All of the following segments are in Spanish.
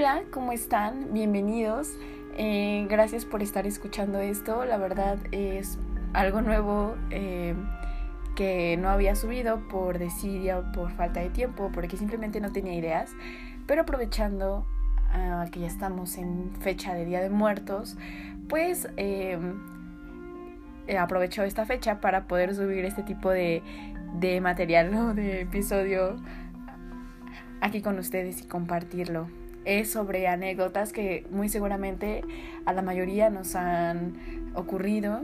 Hola, ¿cómo están? Bienvenidos. Eh, gracias por estar escuchando esto. La verdad es algo nuevo eh, que no había subido por desidia o por falta de tiempo, porque simplemente no tenía ideas. Pero aprovechando ah, que ya estamos en fecha de Día de Muertos, pues em, eh, aprovecho esta fecha para poder subir este tipo de, de material, ¿no? de episodio aquí con ustedes y compartirlo es sobre anécdotas que muy seguramente a la mayoría nos han ocurrido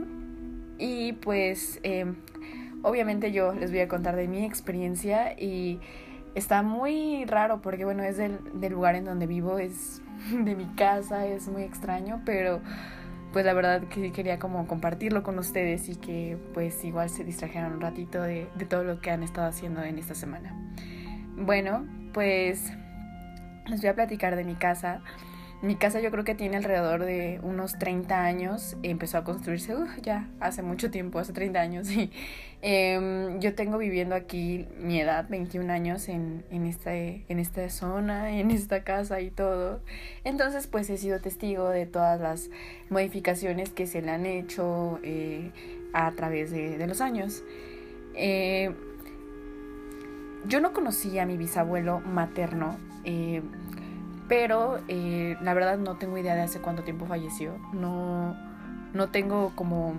y pues em, obviamente yo les voy a contar de mi experiencia y está muy raro porque bueno es del, del lugar en donde vivo, es de mi casa, es muy extraño, pero pues la verdad que quería como compartirlo con ustedes y que pues igual se distrajeran un ratito de, de todo lo que han estado haciendo en esta semana. Bueno, pues les voy a platicar de mi casa. Mi casa yo creo que tiene alrededor de unos 30 años. Empezó a construirse uh, ya hace mucho tiempo, hace 30 años. Y, em, yo tengo viviendo aquí mi edad, 21 años, en, en, este, en esta zona, en esta casa y todo. Entonces pues he sido testigo de todas las modificaciones que se le han hecho eh, a través de, los años. Eh, yo no conocía a mi bisabuelo materno eh, pero eh, la verdad no tengo idea de hace cuánto tiempo falleció. No, no tengo como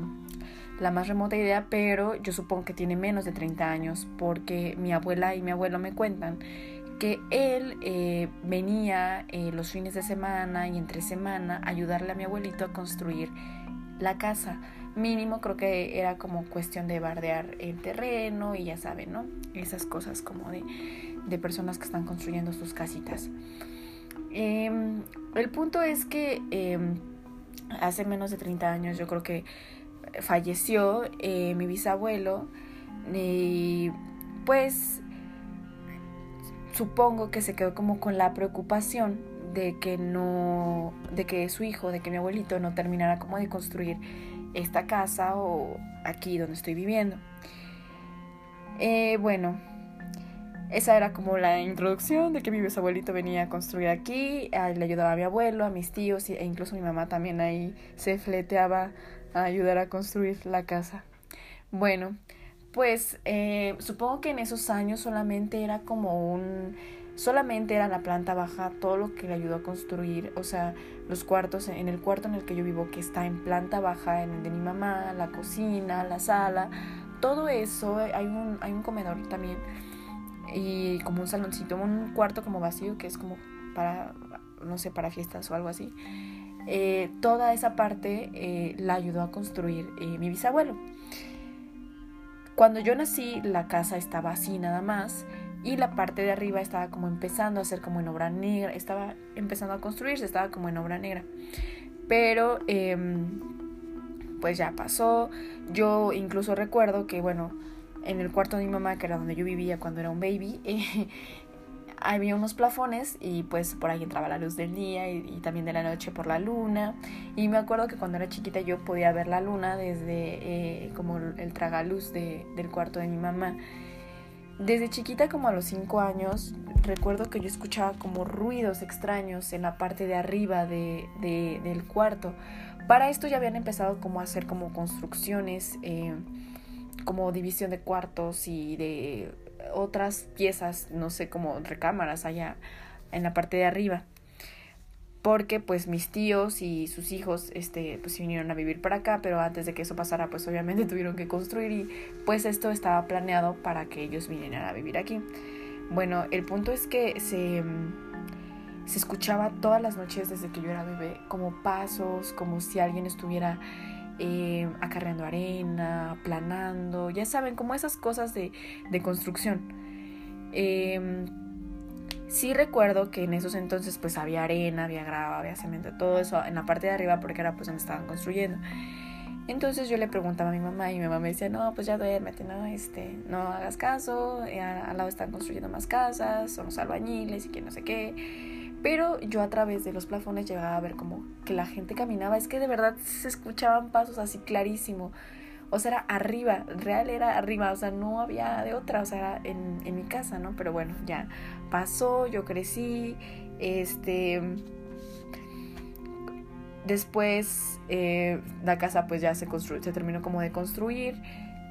la más remota idea, pero yo supongo que tiene menos de 30 años porque mi abuela y mi abuelo me cuentan que él eh, venía los fines de semana y entre semana a ayudarle a mi abuelito a construir la casa. Mínimo creo que era como cuestión de bardear el terreno y ya saben, ¿no? Esas cosas como de de personas que están construyendo sus casitas. Em, el punto es que em, hace menos de 30 años yo creo que falleció eh, mi bisabuelo y pues supongo que se quedó como con la preocupación de que no, de que su hijo, de que mi abuelito no terminara como de construir esta casa o aquí donde estoy viviendo. Eh, bueno, esa era como la introducción de que mi bisabuelito venía a construir aquí, le ayudaba a mi abuelo, a mis tíos e incluso mi mamá también ahí se fleteaba a ayudar a construir la casa. Bueno, pues eh, supongo que en esos años solamente era como un solamente era la planta baja todo lo que le ayudó a construir, o sea, los cuartos, en el cuarto en el que yo vivo, que está en planta baja, en el de mi mamá, la cocina, la sala, todo eso, hay un, hay un comedor también y como un saloncito, un cuarto como vacío que es como para, no sé, para fiestas o algo así. Eh, toda esa parte eh, la ayudó a construir eh, mi bisabuelo. Cuando yo nací, la casa estaba así nada más y la parte de arriba estaba como empezando a ser como en obra negra, estaba empezando a construirse, estaba como en obra negra. Pero em, pues ya pasó. Yo incluso recuerdo que, bueno, en el cuarto de mi mamá, que era donde yo vivía cuando era un baby, eh, había unos plafones y pues por ahí entraba la luz del día y, también de la noche por la luna. Y me acuerdo que cuando era chiquita yo podía ver la luna desde eh, como el tragaluz de, del cuarto de mi mamá. Desde chiquita como a los 5 años recuerdo que yo escuchaba como ruidos extraños en la parte de arriba de, del cuarto. Para esto ya habían empezado como a hacer como construcciones. Eh, como división de cuartos y de otras piezas, no sé, como recámaras allá en la parte de arriba. Porque pues mis tíos y sus hijos este pues vinieron a vivir para acá, pero antes de que eso pasara pues obviamente tuvieron que construir y pues esto estaba planeado para que ellos vinieran a vivir aquí. Bueno, el punto es que se se escuchaba todas las noches desde que yo era bebé como pasos, como si alguien estuviera eh, acarreando arena, planando, ya saben, como esas cosas de, de construcción. Eh, sí recuerdo que en esos entonces pues había arena, había grava, había cemento, todo eso en la parte de arriba porque era pues donde estaban construyendo. Entonces yo le preguntaba a mi mamá y mi mamá me decía, no, pues ya duérmete, no, este, no hagas caso, eh, al lado están construyendo más casas, son los albañiles y que no sé qué. Pero yo a través de los plafones llegaba a ver como que la gente caminaba. Es que de verdad se escuchaban pasos así clarísimo. O sea, era arriba, real era arriba, o sea, no había de otra, o sea, era en, en mi casa, ¿no? Pero bueno, ya pasó, yo crecí Este. Después eh, la casa pues ya se, se terminó como de construir.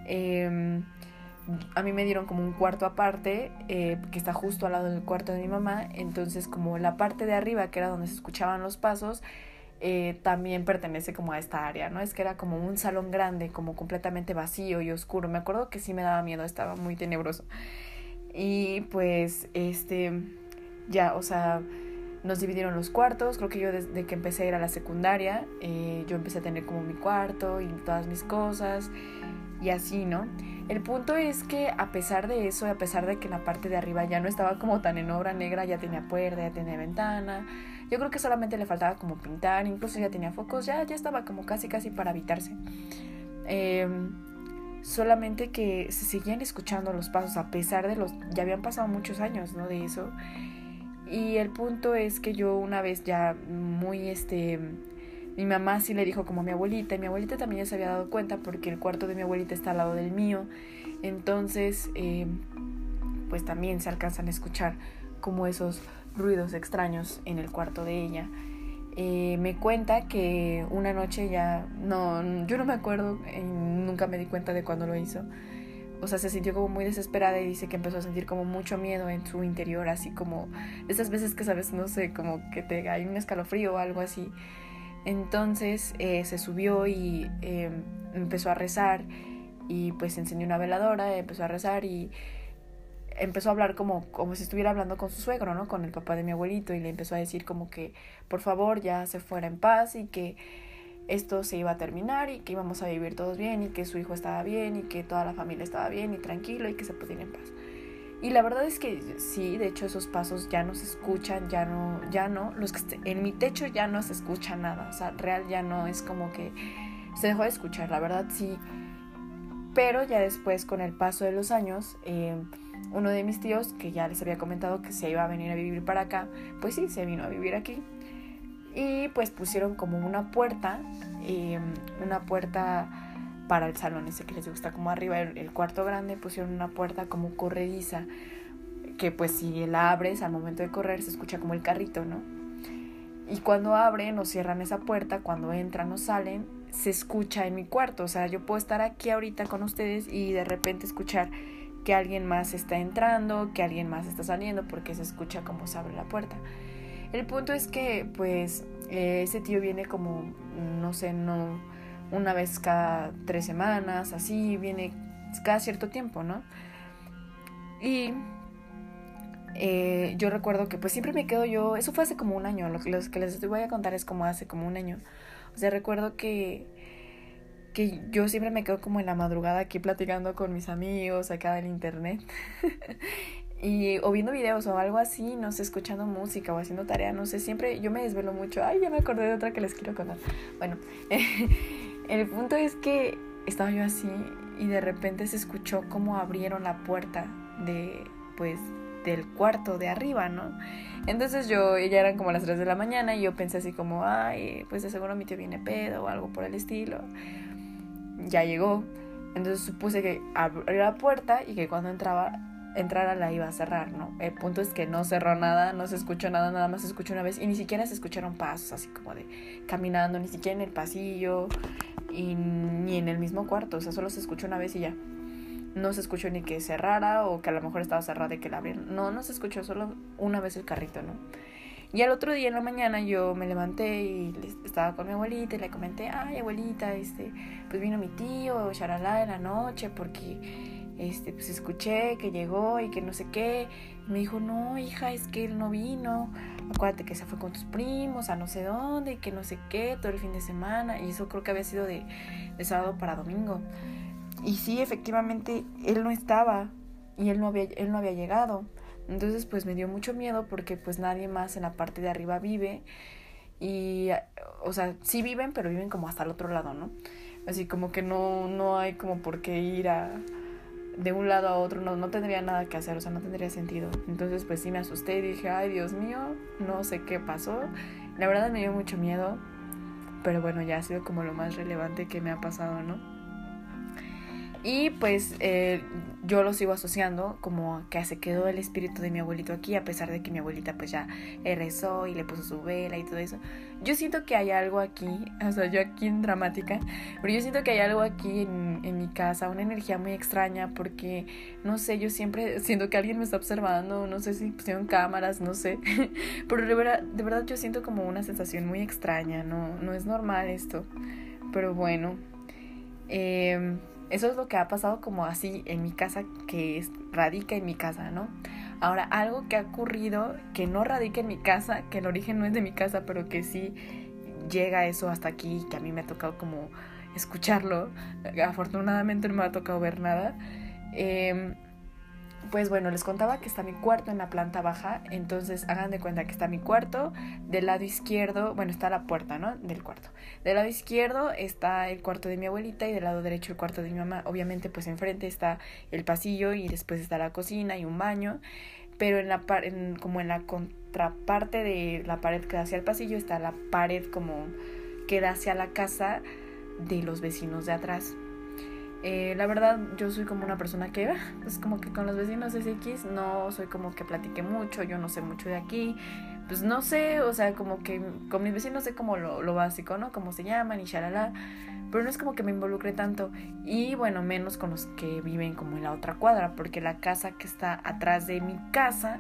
Em, a mí me dieron como un cuarto aparte eh, que está justo al lado del cuarto de mi mamá. Entonces como la parte de arriba que era donde se escuchaban los pasos eh, también pertenece como a esta área, ¿no? Es que era como un salón grande, como completamente vacío y oscuro. Me acuerdo que sí me daba miedo, estaba muy tenebroso. Y pues, este, ya, o sea, nos dividieron los cuartos. Creo que yo desde que empecé a ir a la secundaria, eh, yo empecé a tener como mi cuarto y todas mis cosas y así, ¿no? El punto es que a pesar de eso, a pesar de que la parte de arriba ya no estaba como tan en obra negra, ya tenía puerta, ya tenía ventana, yo creo que solamente le faltaba como pintar, incluso ya tenía focos, ya, ya estaba como casi casi para habitarse. Em, solamente que se seguían escuchando los pasos a pesar de los... ya habían pasado muchos años, ¿no? De eso. Y el punto es que yo una vez ya muy este... Mi mamá sí le dijo como a mi abuelita y mi abuelita también ya se había dado cuenta porque el cuarto de mi abuelita está al lado del mío. Entonces, em, pues también se alcanzan a escuchar como esos ruidos extraños en el cuarto de ella. Eh, me cuenta que una noche ya, no, yo no me acuerdo, nunca me di cuenta de cuando lo hizo. O sea, se sintió como muy desesperada y dice que empezó a sentir como mucho miedo en su interior, así como esas veces que sabes, no sé, como que te hay un escalofrío o algo así. Entonces eh, se subió y em, empezó a rezar y pues encendió una veladora, empezó a rezar y empezó a hablar como, como si estuviera hablando con su suegro, ¿no? Con el papá de mi abuelito y le empezó a decir como que por favor ya se fuera en paz y que esto se iba a terminar y que íbamos a vivir todos bien y que su hijo estaba bien y que toda la familia estaba bien y tranquilo y que se podía ir en paz. Y la verdad es que sí, de hecho esos pasos ya no se escuchan, ya no, ya no, los que en mi techo ya no se escucha nada, o sea, real ya no es como que se dejó de escuchar, la verdad sí. Pero ya después con el paso de los años, eh, uno de mis tíos, que ya les había comentado que se iba a venir a vivir para acá, pues sí, se vino a vivir aquí. Y pues pusieron como una puerta, em, una puerta para el salón ese que les gusta como arriba, el, cuarto grande, pusieron una puerta como corrediza, que pues si la abres al momento de correr se escucha como el carrito, ¿no? Y cuando abren o cierran esa puerta, cuando entran o salen, se escucha en mi cuarto. O sea, yo puedo estar aquí ahorita con ustedes y de repente escuchar que alguien más está entrando, que alguien más está saliendo, porque se escucha como se abre la puerta. El punto es que, pues, eh, ese tío viene como, no sé, no una vez cada tres semanas, así, viene cada cierto tiempo, ¿no? Y eh, yo recuerdo que pues siempre me quedo yo, eso fue hace como un año, lo que les voy a contar es como hace como un año. O sea, recuerdo que que yo siempre me quedo como en la madrugada aquí platicando con mis amigos acá del internet. y o viendo videos o algo así, no sé, escuchando música o haciendo tarea, no sé, siempre yo me desvelo mucho. Ay, ya me acordé de otra que les quiero contar. Bueno, el punto es que estaba yo así y de repente se escuchó como abrieron la puerta de pues del cuarto de arriba, ¿no? Entonces yo, ya eran como las 3 de la mañana y yo pensé así como, ay, pues de seguro mi tío viene pedo o algo por el estilo ya llegó. Entonces supuse que abrió la puerta y que cuando entraba, entrara la iba a cerrar, ¿no? El punto es que no cerró nada, no se escuchó nada, nada más se escuchó una vez y ni siquiera se escucharon pasos, así como de caminando, ni siquiera en el pasillo y ni en el mismo cuarto, o sea, solo se escuchó una vez y ya. No se escuchó ni que cerrara o que a lo mejor estaba cerrada y que la abrieron. No, no se escuchó solo una vez el carrito, ¿no? Y al otro día en la mañana yo me levanté y estaba con mi abuelita y le comenté, ay abuelita, este, pues vino mi tío, charalá en la noche porque este, pues escuché que llegó y que no sé qué. me dijo, no, hija, es que él no vino. Acuérdate que se fue con tus primos a no sé dónde y que no sé qué todo el fin de semana. Y eso creo que había sido de, de sábado para domingo. Y sí, efectivamente, él no estaba y él no había, él no había llegado. Entonces pues me dio mucho miedo porque pues nadie más en la parte de arriba vive y o sea, sí viven, pero viven como hasta el otro lado, ¿no? Así como que no no hay como por qué ir de un lado a otro, no, no tendría nada que hacer, o sea, no tendría sentido. Entonces pues sí me asusté y dije, ay Dios mío, no sé qué pasó. La verdad me dio mucho miedo, pero bueno, ya ha sido como lo más relevante que me ha pasado, ¿no? Y pues eh, yo lo sigo asociando como que se quedó el espíritu de mi abuelito aquí, a pesar de que mi abuelita pues ya rezó y le puso su vela y todo eso. Yo siento que hay algo aquí, o sea, yo aquí en dramática, pero yo siento que hay algo aquí en, en mi casa, una energía muy extraña, porque, no sé, yo siempre siento que alguien me está observando, no sé si pusieron cámaras, no sé, pero de verdad, de verdad yo siento como una sensación muy extraña, no, no es normal esto, pero bueno. Eh, eso es lo que ha pasado como así en mi casa, que radica en mi casa, ¿no? Ahora, algo que ha ocurrido que no radica en mi casa, que el origen no es de mi casa, pero que sí llega eso hasta aquí, que a mí me ha tocado como escucharlo. Afortunadamente no me ha tocado ver nada. Eh, pues bueno, les contaba que está mi cuarto en la planta baja, entonces hagan de cuenta que está mi cuarto, del lado izquierdo, bueno, está la puerta, ¿no? Del cuarto. Del lado izquierdo está el cuarto de mi abuelita y del lado derecho el cuarto de mi mamá. Obviamente, pues enfrente está el pasillo y después está la cocina y un baño, pero en la en, como en la contraparte de la pared que da hacia el pasillo está la pared como que da hacia la casa de los vecinos de atrás. Eh, la verdad, yo soy como una persona que, pues como que con los vecinos es X, no soy como que platique mucho, yo no sé mucho de aquí, pues no sé, o sea, como que con mis vecinos sé como lo, lo básico, ¿no? Cómo se llaman y shalala, pero no es como que me involucre tanto, y bueno, menos con los que viven como en la otra cuadra, porque la casa que está atrás de mi casa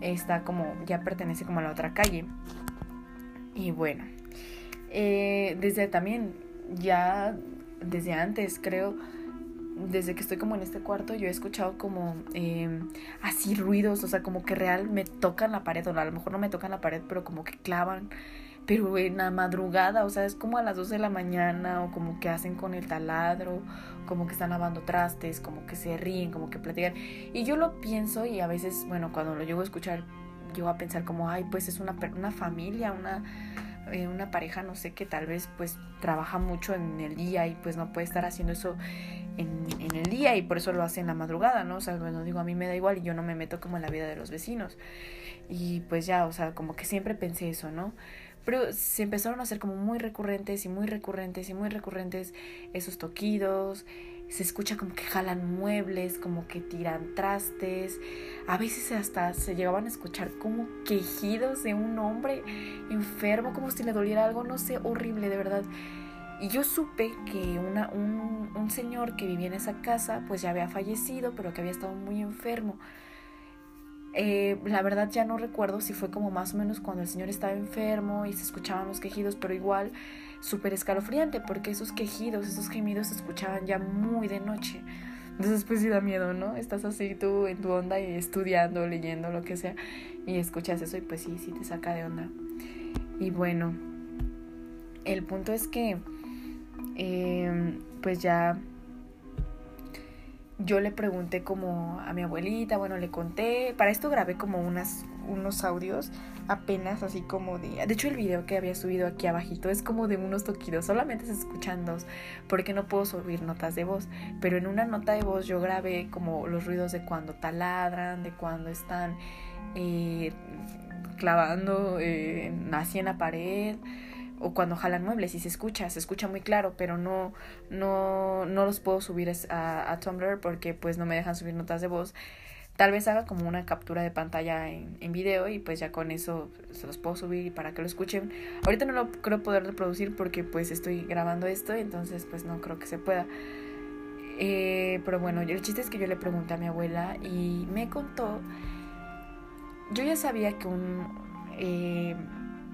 está como, ya pertenece como a la otra calle. Y bueno, eh, desde también, ya desde antes, creo, desde que estoy como en este cuarto, yo he escuchado como em, así ruidos, o sea, como que real me tocan la pared, o a lo mejor no me tocan la pared, pero como que clavan, pero en la madrugada, o sea, es como a las 12 de la mañana, o como que hacen con el taladro, como que están lavando trastes, como que se ríen, como que platican. Y yo lo pienso y a veces, bueno, cuando lo llego a escuchar, llego a pensar como, ay, pues es una, una familia, una eh, una pareja, no sé, que tal vez pues trabaja mucho en el día y pues no puede estar haciendo eso en, en, el día y por eso lo hace en la madrugada, ¿no? O sea, bueno, digo, a mí me da igual y yo no me meto como en la vida de los vecinos. Y pues ya, o sea, como que siempre pensé eso, ¿no? Pero se empezaron a hacer como muy recurrentes y muy recurrentes y muy recurrentes esos toquidos, se escucha como que jalan muebles, como que tiran trastes. A veces hasta se llegaban a escuchar como quejidos de un hombre enfermo, como si le doliera algo, no sé, horrible, de verdad. Y yo supe que una, un, un señor que vivía en esa casa, pues ya había fallecido, pero que había estado muy enfermo. Eh, la verdad ya no recuerdo si fue como más o menos cuando el señor estaba enfermo y se escuchaban los quejidos, pero igual súper escalofriante porque esos quejidos, esos gemidos se escuchaban ya muy de noche. Entonces pues sí da miedo, ¿no? Estás así tú en tu onda y estudiando, leyendo, lo que sea, y escuchas eso y pues sí, sí te saca de onda. Y bueno, el punto es que em, pues ya yo le pregunté como a mi abuelita, bueno, le conté, para esto grabé como unas, unos audios apenas así como de... De hecho el video que había subido aquí abajito es como de unos toquidos, solamente se escuchan dos, porque no puedo subir notas de voz, pero en una nota de voz yo grabé como los ruidos de cuando taladran, de cuando están eh, clavando eh, así en la pared o cuando jalan muebles y se escucha, se escucha muy claro, pero no, no, no los puedo subir a, a Tumblr porque pues no me dejan subir notas de voz. Tal vez haga como una captura de pantalla en, en video y pues ya con eso se los puedo subir para que lo escuchen. Ahorita no lo creo poder reproducir porque pues estoy grabando esto, entonces pues no creo que se pueda. Eh, pero bueno, el chiste es que yo le pregunté a mi abuela y me contó, yo ya sabía que un... Eh,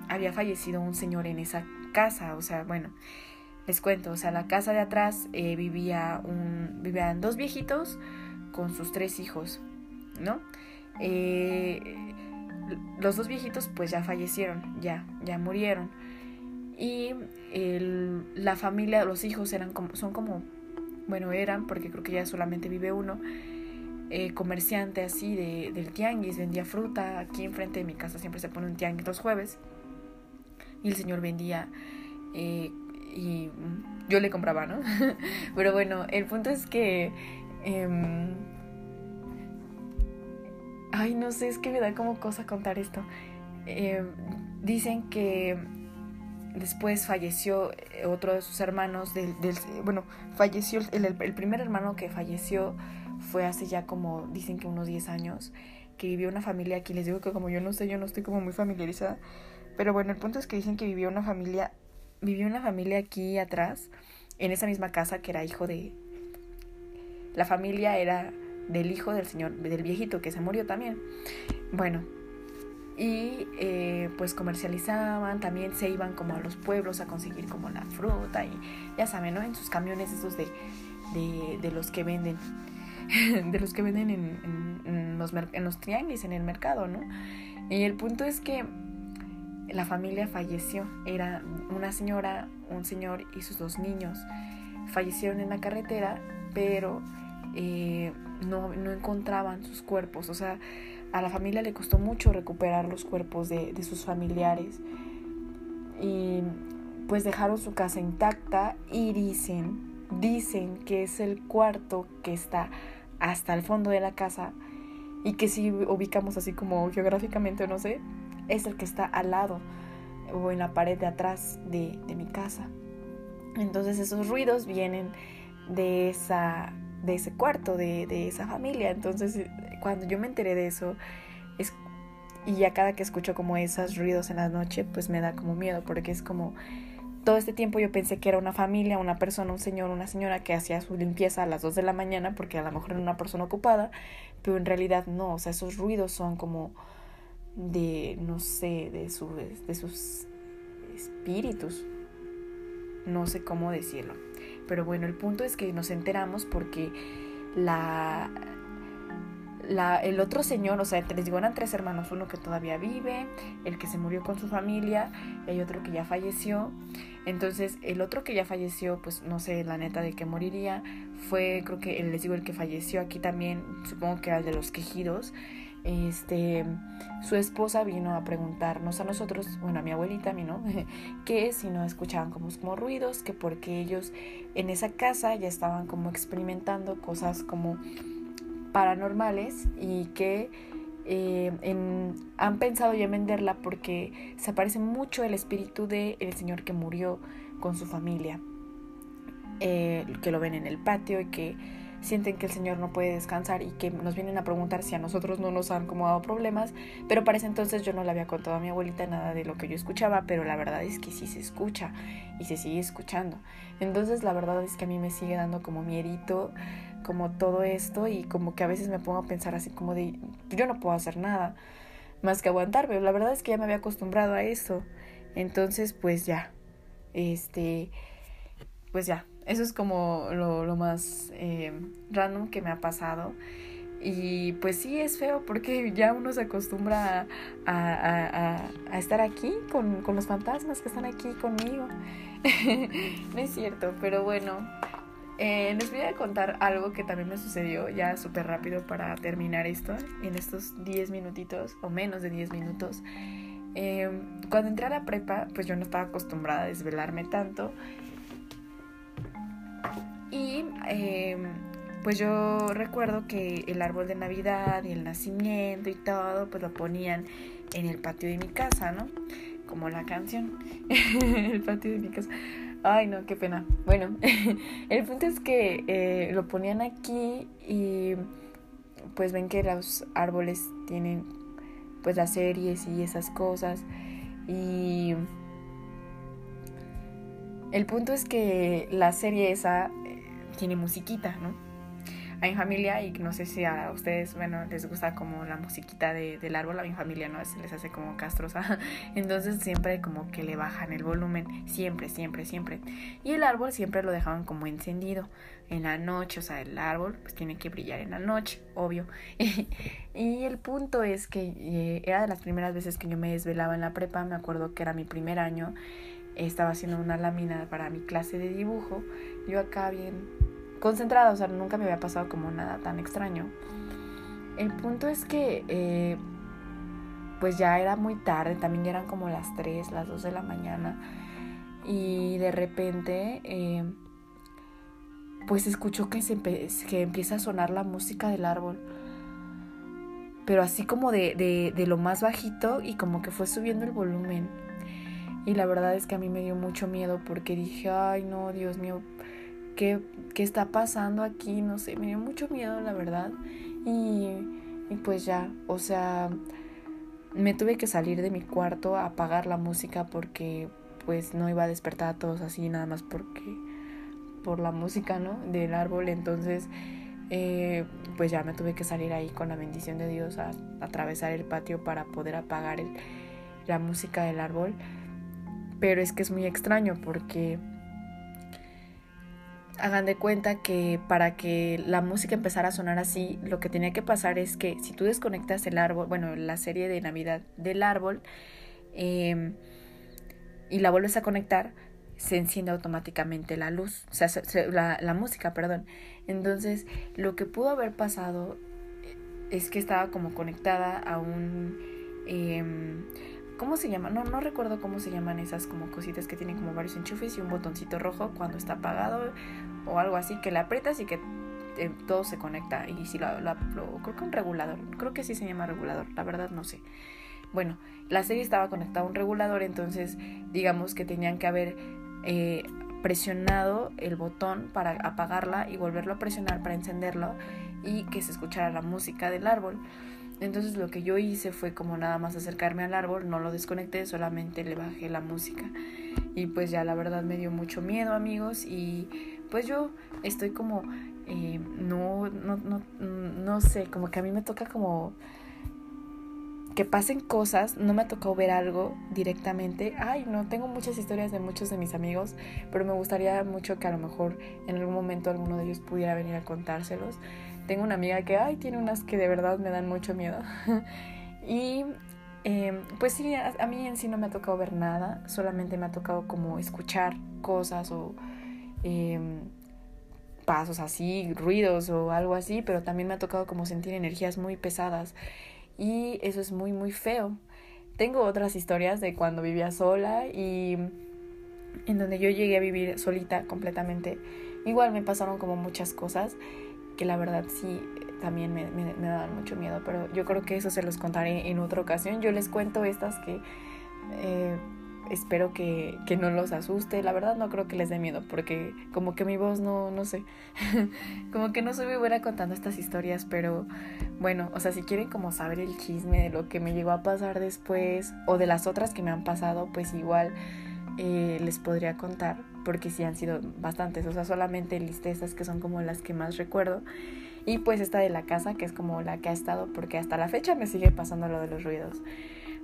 había fallecido un señor en esa casa, o sea, bueno, les cuento, o sea, la casa de atrás eh, vivía un, vivían dos viejitos con sus tres hijos, ¿no? Eh, los dos viejitos pues ya fallecieron, ya, ya murieron. Y la familia, los hijos eran como, son como, bueno, eran, porque creo que ya solamente vive uno, eh, comerciante así de, del tianguis, vendía fruta. Aquí enfrente de mi casa siempre se pone un tianguis los jueves y el señor vendía eh, y yo le compraba, ¿no? Pero bueno, el punto es que... Em, ay, no sé, es que me da como cosa contar esto. Em, dicen que después falleció otro de sus hermanos, del, bueno, falleció el, el, primer hermano que falleció fue hace ya como, dicen que unos 10 años, que vivió una familia aquí. Les digo que como yo no sé, yo no estoy como muy familiarizada. Pero bueno, el punto es que dicen que vivió una familia, vivió una familia aquí atrás, en esa misma casa que era hijo de... La familia era del hijo del señor, del viejito que se murió también. Bueno, y eh, pues comercializaban, también se iban como a los pueblos a conseguir como la fruta y ya saben, ¿no? En sus camiones esos de, de, los que venden, de los que venden en, los, en los en el mercado, ¿no? Y el punto es que la familia falleció, era una señora, un señor y sus dos niños. Fallecieron en la carretera, pero eh, no, no encontraban sus cuerpos, o sea, a la familia le costó mucho recuperar los cuerpos de, sus familiares y pues dejaron su casa intacta y dicen, dicen que es el cuarto que está hasta el fondo de la casa y que si ubicamos así como geográficamente no sé, es el que está al lado o en la pared de atrás de, de mi casa. Entonces esos ruidos vienen de esa de ese cuarto, de, de, esa familia. Entonces, cuando yo me enteré de eso, es, y ya cada que escucho como esos ruidos en la noche, pues me da como miedo, porque es como, todo este tiempo yo pensé que era una familia, una persona, un señor, una señora que hacía su limpieza a las 2 de la mañana, porque a lo mejor era una persona ocupada, pero en realidad no, o sea, esos ruidos son como de, no sé, de, su, de sus espíritus, no sé cómo decirlo. Pero bueno, el punto es que nos enteramos porque la, la, el otro señor, o sea, les digo, eran tres hermanos, uno que todavía vive, el que se murió con su familia, y hay otro que ya falleció. Entonces, el otro que ya falleció, pues no sé la neta de qué moriría, fue, creo que les digo, el que falleció aquí también, supongo que era el de los quejidos este, su esposa vino a preguntarnos a nosotros, bueno, a mi abuelita, a mí no, que si no escuchaban como, ruidos, que porque ellos en esa casa ya estaban como experimentando cosas como paranormales y que eh, han pensado ya venderla porque se parece mucho el espíritu del el señor que murió con su familia, eh, que lo ven en el patio y que sienten que el Señor no puede descansar y que nos vienen a preguntar si a nosotros no nos han como dado problemas, pero para ese entonces yo no le había contado a mi abuelita nada de lo que yo escuchaba, pero la verdad es que sí se escucha y se sigue escuchando. Entonces la verdad es que a mí me sigue dando como mierito, como todo esto y como que a veces me pongo a pensar así como de yo no puedo hacer nada más que aguantar, pero la verdad es que ya me había acostumbrado a eso. Entonces pues ya, este, pues ya, eso es como lo, más eh, random que me ha pasado. Y pues sí, es feo porque ya uno se acostumbra a, estar aquí con, los fantasmas que están aquí conmigo. no es cierto, pero bueno, eh, les voy a contar algo que también me sucedió ya súper rápido para terminar esto, en estos 10 minutitos o menos de 10 minutos. Eh, cuando entré a la prepa, pues yo no estaba acostumbrada a desvelarme tanto y em, pues yo recuerdo que el árbol de Navidad y el nacimiento y todo, pues lo ponían en el patio de mi casa, ¿no? Como la canción, el patio de mi casa. Ay, no, qué pena. Bueno, el punto es que eh, lo ponían aquí y pues ven que los árboles tienen pues las series y esas cosas. Y el punto es que la serie esa tiene musiquita, ¿no? A mi familia, y no sé si a ustedes, bueno, les gusta como la musiquita de, del árbol, a mi familia, ¿no? Se les hace como castrosa. Entonces siempre como que le bajan el volumen, siempre, siempre, siempre. Y el árbol siempre lo dejaban como encendido en la noche, o sea, el árbol pues tiene que brillar en la noche, obvio. y el punto es que eh, era de las primeras veces que yo me desvelaba en la prepa, me acuerdo que era mi primer año estaba haciendo una lámina para mi clase de dibujo, yo acá bien concentrada, o sea, nunca me había pasado como nada tan extraño. El punto es que eh, pues ya era muy tarde, también ya eran como las 3, las 2 de la mañana y de repente eh, pues escucho que, se que empieza a sonar la música del árbol pero así como de, de, de lo más bajito y como que fue subiendo el volumen y la verdad es que a mí me dio mucho miedo porque dije, ay no, Dios mío, ¿qué, ¿qué, está pasando aquí? No sé, me dio mucho miedo, la verdad. Y, y pues ya, o sea, me tuve que salir de mi cuarto a apagar la música porque pues no iba a despertar a todos así nada más porque por la música, ¿no? Del árbol. Entonces, eh, pues ya me tuve que salir ahí con la bendición de Dios a, atravesar el patio para poder apagar la música del árbol. Pero es que es muy extraño porque hagan de cuenta que para que la música empezara a sonar así, lo que tenía que pasar es que si tú desconectas el árbol, bueno, la serie de Navidad del árbol, em, y la vuelves a conectar, se enciende automáticamente la luz, o sea, la, música, perdón. Entonces, lo que pudo haber pasado es que estaba como conectada a un... Eh, ¿Cómo se llama? No, no recuerdo cómo se llaman esas como cositas que tienen como varios enchufes y un botoncito rojo cuando está apagado o algo así que le aprietas y que eh, todo se conecta. Y si lo, creo que un regulador, creo que sí se llama regulador, la verdad no sé. Bueno, la serie estaba conectada a un regulador, entonces digamos que tenían que haber eh, presionado el botón para apagarla y volverlo a presionar para encenderlo y que se escuchara la música del árbol. Entonces lo que yo hice fue como nada más acercarme al árbol, no lo desconecté, solamente le bajé la música. Y pues ya la verdad me dio mucho miedo amigos y pues yo estoy como, eh, no, no, no, no sé, como que a mí me toca como que pasen cosas, no me tocado ver algo directamente. Ay, no, tengo muchas historias de muchos de mis amigos, pero me gustaría mucho que a lo mejor en algún momento alguno de ellos pudiera venir a contárselos. Tengo una amiga que, ay, tiene unas que de verdad me dan mucho miedo. y em, pues sí, a, mí en sí no me ha tocado ver nada, solamente me ha tocado como escuchar cosas o em, pasos así, ruidos o algo así, pero también me ha tocado como sentir energías muy pesadas y eso es muy muy feo. Tengo otras historias de cuando vivía sola y en donde yo llegué a vivir solita completamente. Igual me pasaron como muchas cosas que la verdad sí también me, me, daban mucho miedo, pero yo creo que eso se los contaré en otra ocasión. Yo les cuento estas que eh, espero que, que, no los asuste. La verdad no creo que les dé miedo, porque como que mi voz no, no sé, como que no soy muy buena contando estas historias, pero bueno, o sea, si quieren como saber el chisme de lo que me llegó a pasar después o de las otras que me han pasado, pues igual eh, les podría contar porque sí han sido bastantes, o sea, solamente listé estas que son como las que más recuerdo. Y pues esta de la casa, que es como la que ha estado, porque hasta la fecha me sigue pasando lo de los ruidos.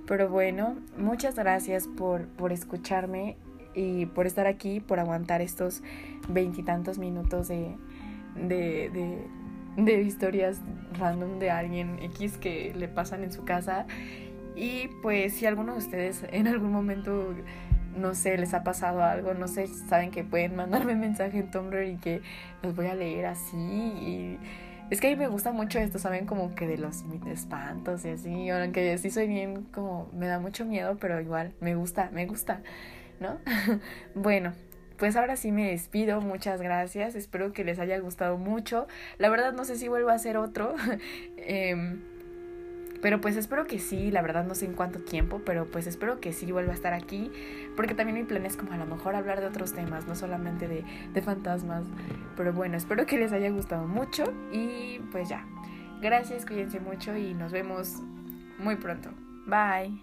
Pero bueno, muchas gracias por, por escucharme y por estar aquí, por aguantar estos veintitantos minutos de, de, de, de historias random de alguien X que le pasan en su casa. Y pues si alguno de ustedes en algún momento no sé, les ha pasado algo, no sé, saben que pueden mandarme mensaje en Tumblr y que los voy a leer así. Y es que a mí me gusta mucho esto, saben, como que de los espantos y así, aunque sí soy bien, como me da mucho miedo, pero igual me gusta, me gusta, ¿no? bueno. Pues ahora sí me despido, muchas gracias, espero que les haya gustado mucho. La verdad no sé si vuelvo a hacer otro. eh, pero pues espero que sí, la verdad no sé en cuánto tiempo, pero pues espero que sí vuelva a estar aquí, porque también mi plan es como a lo mejor hablar de otros temas, no solamente de, de fantasmas. Pero bueno, espero que les haya gustado mucho y pues ya. Gracias, cuídense mucho y nos vemos muy pronto. Bye.